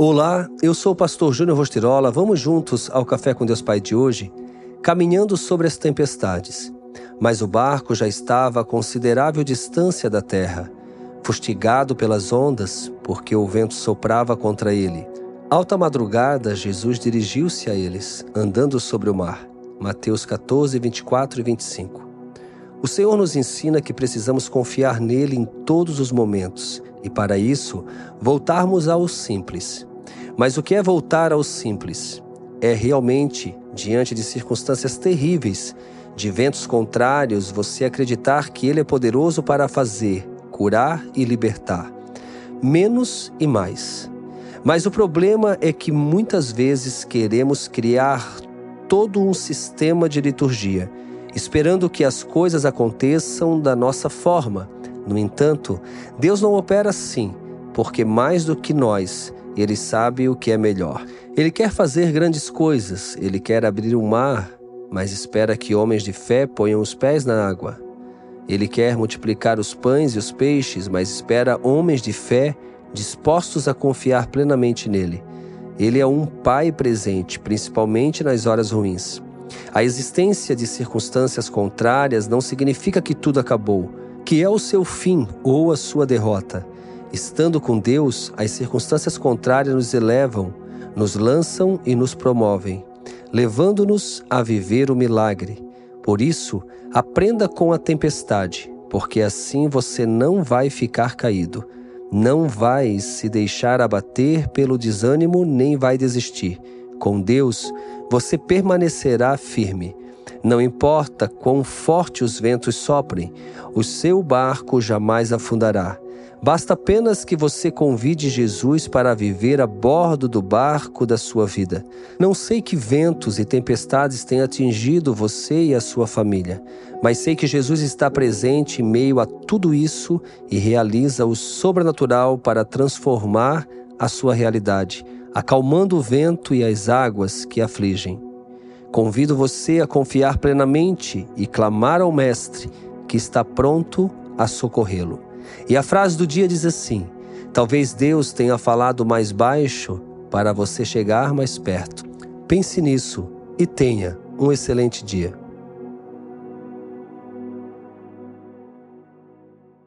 Olá, eu sou o pastor Júnior Rostirola. Vamos juntos ao Café com Deus Pai de hoje, caminhando sobre as tempestades. Mas o barco já estava a considerável distância da terra, fustigado pelas ondas, porque o vento soprava contra ele. Alta madrugada, Jesus dirigiu-se a eles, andando sobre o mar. Mateus 14, 24 e 25. O Senhor nos ensina que precisamos confiar nele em todos os momentos e, para isso, voltarmos ao simples. Mas o que é voltar ao simples? É realmente, diante de circunstâncias terríveis, de ventos contrários, você acreditar que Ele é poderoso para fazer, curar e libertar. Menos e mais. Mas o problema é que muitas vezes queremos criar todo um sistema de liturgia, esperando que as coisas aconteçam da nossa forma. No entanto, Deus não opera assim, porque mais do que nós, ele sabe o que é melhor. Ele quer fazer grandes coisas, ele quer abrir o mar, mas espera que homens de fé ponham os pés na água. Ele quer multiplicar os pães e os peixes, mas espera homens de fé dispostos a confiar plenamente nele. Ele é um pai presente, principalmente nas horas ruins. A existência de circunstâncias contrárias não significa que tudo acabou, que é o seu fim ou a sua derrota. Estando com Deus, as circunstâncias contrárias nos elevam, nos lançam e nos promovem, levando-nos a viver o milagre. Por isso, aprenda com a tempestade, porque assim você não vai ficar caído, não vai se deixar abater pelo desânimo nem vai desistir. Com Deus, você permanecerá firme. Não importa quão forte os ventos soprem, o seu barco jamais afundará Basta apenas que você convide Jesus para viver a bordo do barco da sua vida. Não sei que ventos e tempestades têm atingido você e a sua família, mas sei que Jesus está presente em meio a tudo isso e realiza o sobrenatural para transformar a sua realidade, acalmando o vento e as águas que afligem. Convido você a confiar plenamente e clamar ao Mestre, que está pronto a socorrê-lo. E a frase do dia diz assim: Talvez Deus tenha falado mais baixo para você chegar mais perto. Pense nisso e tenha um excelente dia.